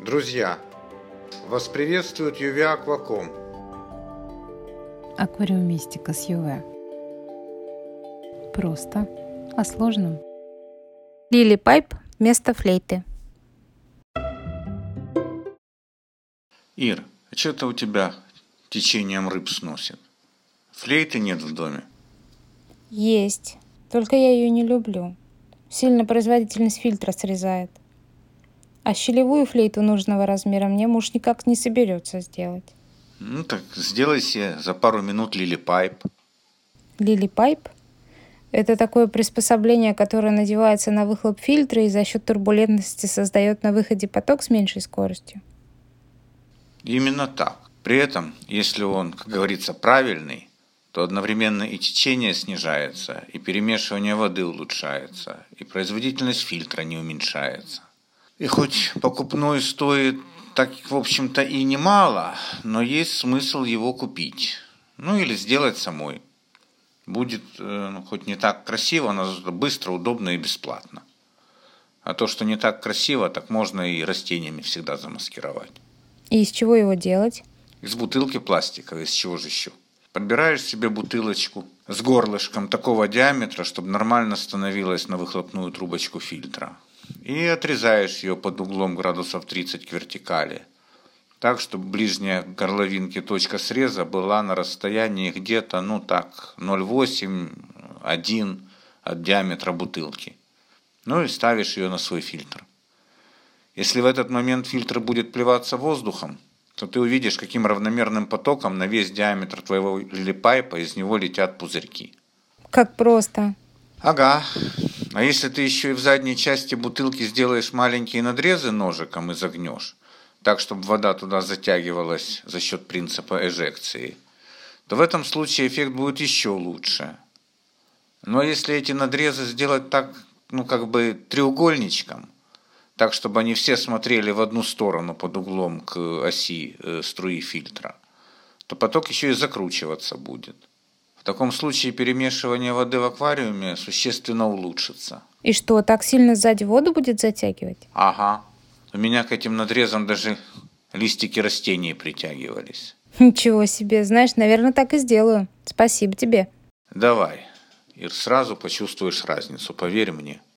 Друзья, вас приветствует UV Акваком. Аквариумистика с ЮВ. Просто о сложном. Лили Пайп вместо флейты. Ир, а что-то у тебя течением рыб сносит. Флейты нет в доме. Есть. Только я ее не люблю. Сильно производительность фильтра срезает. А щелевую флейту нужного размера мне муж никак не соберется сделать. Ну так сделай себе за пару минут лили пайп. Лили Пайп – это такое приспособление, которое надевается на выхлоп фильтра и за счет турбулентности создает на выходе поток с меньшей скоростью. Именно так. При этом, если он, как говорится, правильный, то одновременно и течение снижается, и перемешивание воды улучшается, и производительность фильтра не уменьшается. И хоть покупной стоит так, в общем-то, и немало, но есть смысл его купить. Ну или сделать самой. Будет э, ну, хоть не так красиво, но быстро, удобно и бесплатно. А то, что не так красиво, так можно и растениями всегда замаскировать. И из чего его делать? Из бутылки пластиковой, из чего же еще? Подбираешь себе бутылочку с горлышком такого диаметра, чтобы нормально становилась на выхлопную трубочку фильтра. И отрезаешь ее под углом градусов 30 к вертикали. Так, чтобы ближняя к горловинке точка среза была на расстоянии где-то, ну так, 0,8-1 от диаметра бутылки. Ну и ставишь ее на свой фильтр. Если в этот момент фильтр будет плеваться воздухом, то ты увидишь, каким равномерным потоком на весь диаметр твоего лилипайпа из него летят пузырьки. Как просто. Ага. А если ты еще и в задней части бутылки сделаешь маленькие надрезы ножиком и загнешь, так, чтобы вода туда затягивалась за счет принципа эжекции, то в этом случае эффект будет еще лучше. Но если эти надрезы сделать так, ну как бы треугольничком, так, чтобы они все смотрели в одну сторону под углом к оси э, струи фильтра, то поток еще и закручиваться будет. В таком случае перемешивание воды в аквариуме существенно улучшится. И что, так сильно сзади воду будет затягивать? Ага. У меня к этим надрезам даже листики растений притягивались. Ничего себе. Знаешь, наверное, так и сделаю. Спасибо тебе. Давай. И сразу почувствуешь разницу, поверь мне.